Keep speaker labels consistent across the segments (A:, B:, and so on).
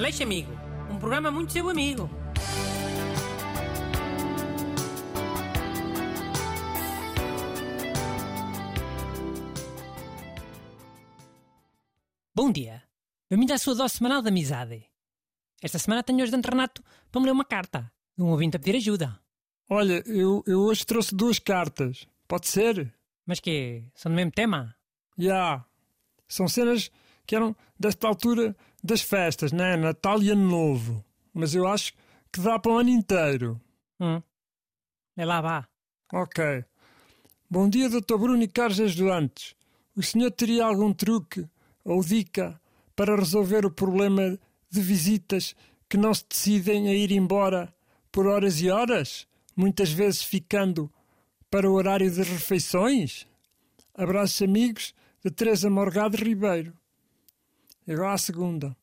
A: Aleixo Amigo, um programa muito seu amigo. Bom dia. Bem-vindo à sua dose semanal de amizade. Esta semana tenho hoje de Renato para me ler uma carta de um ouvinte a pedir ajuda.
B: Olha, eu, eu hoje trouxe duas cartas. Pode ser?
A: Mas que são do mesmo tema?
B: Já. São cenas que eram desta altura das festas, né? Natal e Ano Novo. Mas eu acho que dá para o ano inteiro.
A: Hum. É lá, vá.
B: Ok. Bom dia, Dr. Bruno e caros ajudantes. O senhor teria algum truque ou dica para resolver o problema de visitas que não se decidem a ir embora por horas e horas, muitas vezes ficando para o horário das refeições? Abraços amigos de Teresa Morgado Ribeiro. Agora a segunda.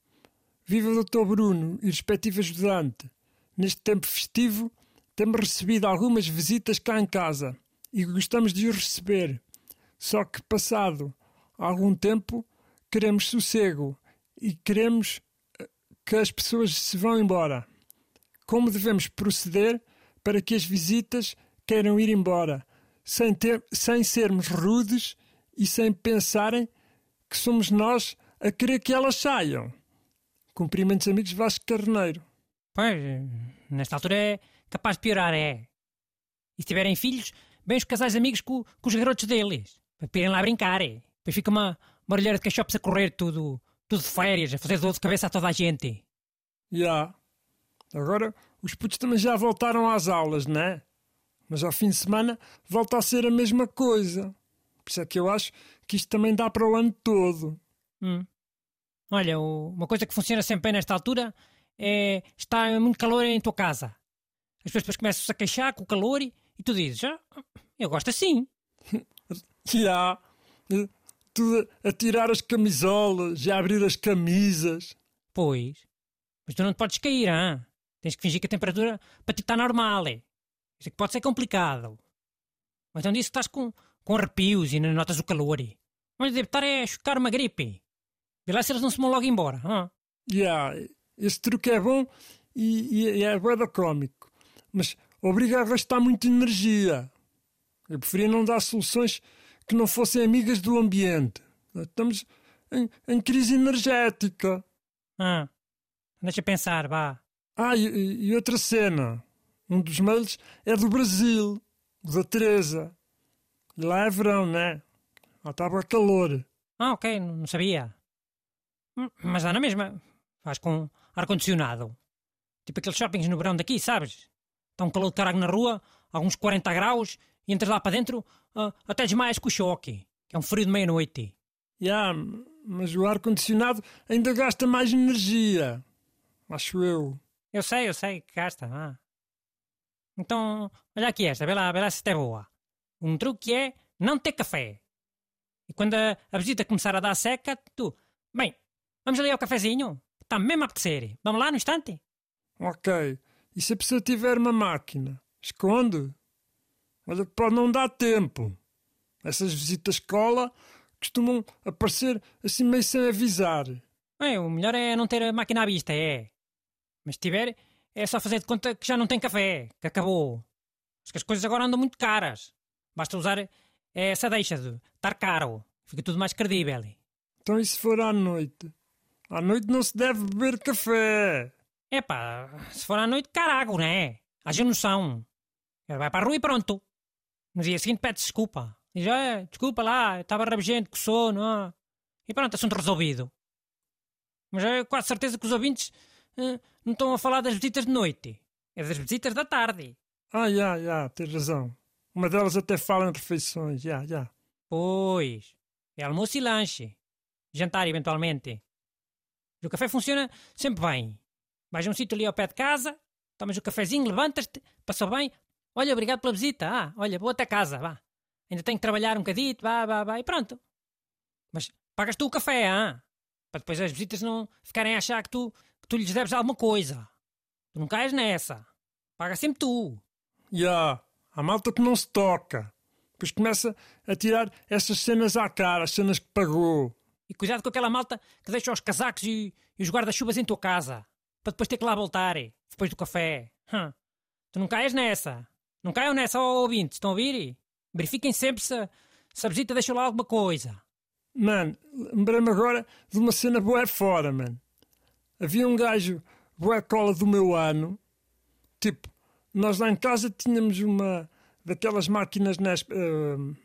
B: Viva o Dr. Bruno e respectivo ajudante. Neste tempo festivo, temos recebido algumas visitas cá em casa e gostamos de os receber. Só que, passado algum tempo, queremos sossego e queremos eh, que as pessoas se vão embora. Como devemos proceder para que as visitas queiram ir embora, sem, ter, sem sermos rudes e sem pensarem que somos nós a querer que elas saiam? Cumprimentos amigos Vasco Carneiro.
A: Pois, nesta altura é capaz de piorar, é. E se tiverem filhos, bem os casais amigos com, com os garotos deles, para irem lá brincar, é. Depois fica uma, olheira de cachopos a correr tudo, tudo de férias, a fazer dor de cabeça a toda a gente.
B: Já. Yeah. Agora, os putos também já voltaram às aulas, não é? Mas ao fim de semana volta a ser a mesma coisa. Por isso é que eu acho que isto também dá para o ano todo.
A: Hum. Olha, o, uma coisa que funciona sempre bem nesta altura é está muito calor em tua casa. As pessoas depois começam-se a queixar com o calor e, e tu dizes, ah, eu gosto assim.
B: Já. Tudo a tirar as camisolas e a abrir as camisas.
A: Pois. Mas tu não te podes cair, hein? Tens que fingir que a temperatura para ti está normal. É. Isso é que pode ser complicado. Mas então disse que estás com, com arrepios e não notas o calor. Mas deve estar a chocar uma gripe. Vê lá se eles não se vão logo embora.
B: Já, yeah, esse truque é bom e, e, e é bué cómico. Mas obriga a gastar muita energia. Eu preferia não dar soluções que não fossem amigas do ambiente. Estamos em, em crise energética.
A: Ah, deixa pensar, vá.
B: Ah, e, e, outra cena. Um dos mails é do Brasil, da Teresa. E lá é verão, né? Lá estava calor.
A: Ah, ok, não sabia. Hum, mas dá na mesma. Faz com ar-condicionado. Tipo aqueles shoppings no verão daqui, sabes? Está um calor de caralho na rua, alguns 40 graus, e entras lá para dentro, uh, até desmaias com o choque, que é um frio de meia-noite.
B: Já, yeah, mas o ar-condicionado ainda gasta mais energia. Acho eu.
A: Eu sei, eu sei que gasta. Ah. Então, olha aqui esta, vê lá, vê lá se está boa. Um truque é não ter café. E quando a, a visita começar a dar seca, tu, bem, vamos ali ao cafezinho? Está mesmo a apetecer. Vamos lá no instante?
B: Ok. E se a pessoa tiver uma máquina? Esconde? Olha, pode não dar tempo. Essas visitas à escola costumam aparecer assim meio sem avisar.
A: É, o melhor é não ter a máquina à vista, é. Mas se tiver, é só fazer de conta que já não tem café, que acabou. Mas que as coisas agora andam muito caras. Basta usar essa deixa de estar caro. Fica tudo mais credível.
B: Então e se for à noite? À noite não se deve beber café.
A: É pá, se for à noite, carago, né? Haja noção. Ele vai para a rua e pronto. No dia seguinte pede desculpa. Diz, é, desculpa lá, estava rabugento com sono. E pronto, assunto resolvido. Mas é quase certeza que os ouvintes uh, não estão a falar das visitas de noite. É das visitas da tarde.
B: Ah, já, já, tens razão. Uma delas até fala em refeições, já, já.
A: Pois. É almoço e lanche. Jantar, eventualmente. O café funciona sempre bem. Vais a um sítio ali ao pé de casa, tomas o cafezinho, levantas-te, passou bem. Olha, obrigado pela visita. Ah, olha, vou até casa, vá. Ainda tenho que trabalhar um bocadito, vá, vá, vá, e pronto. Mas pagas tu o café, ah? Para depois as visitas não ficarem a achar que tu, que tu lhes deves alguma coisa. Tu não cais nessa. Paga sempre tu.
B: Já, yeah. há malta que não se toca. Depois começa a tirar essas cenas à cara, as cenas que pagou.
A: E cuidado com aquela malta que deixa os casacos e, e os guarda-chuvas em tua casa. Para depois ter que lá voltar, depois do café. Hum. Tu não caias nessa. Não caiam nessa, ó ouvintes. Estão a ouvir? Verifiquem sempre se, se a visita deixou lá alguma coisa.
B: Mano, lembrei-me agora de uma cena boa fora, mano. Havia um gajo boa cola do meu ano. Tipo, nós lá em casa tínhamos uma daquelas máquinas, nas, uh,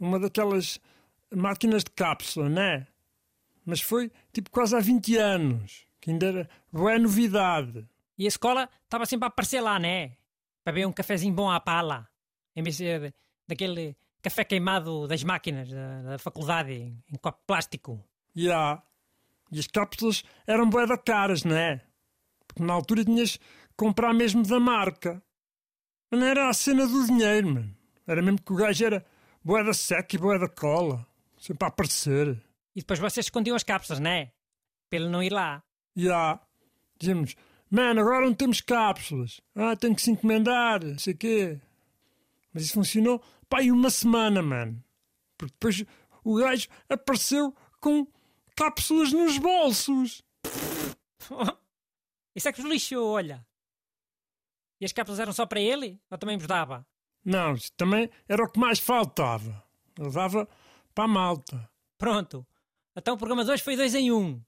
B: uma daquelas máquinas de cápsula, né? Mas foi tipo quase há 20 anos, que ainda era boa novidade.
A: E a escola estava sempre a aparecer lá, né? Para beber um cafezinho bom à pala, em vez de, daquele café queimado das máquinas da, da faculdade em, copo plástico.
B: Já. Yeah. E as cápsulas eram bué da caras, não é? Porque na altura tinhas que comprar mesmo da marca. Mas não era a cena do dinheiro, mano. Era mesmo que o gajo era bué da seca e bué da cola. Sempre a aparecer.
A: E depois vocês escondiam as cápsulas, não é? Para ele não ir lá.
B: Já. Yeah. Dizemos, mano, agora não temos cápsulas. Ah, tenho que se encomendar, não sei o quê. Mas isso funcionou pá, aí uma semana, mano. Porque depois o gajo apareceu com cápsulas nos bolsos.
A: Isso é que vos lixou, olha. E as cápsulas eram só para ele? Ou também vos dava?
B: Não, também era o que mais faltava. Ele dava para a malta.
A: Pronto. Então o programa de hoje foi dois em um.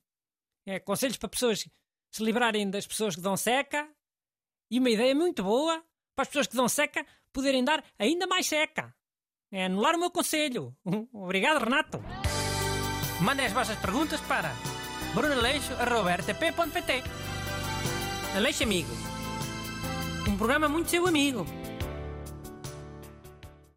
A: É, conselhos para pessoas se livrarem das pessoas que dão seca. E uma ideia muito boa para as pessoas que dão seca poderem dar ainda mais seca. É anular o meu conselho. Obrigado, Renato. Mandem as vossas perguntas para brunaleixo.rtp.pt Aleixo Amigo. Um programa muito seu amigo.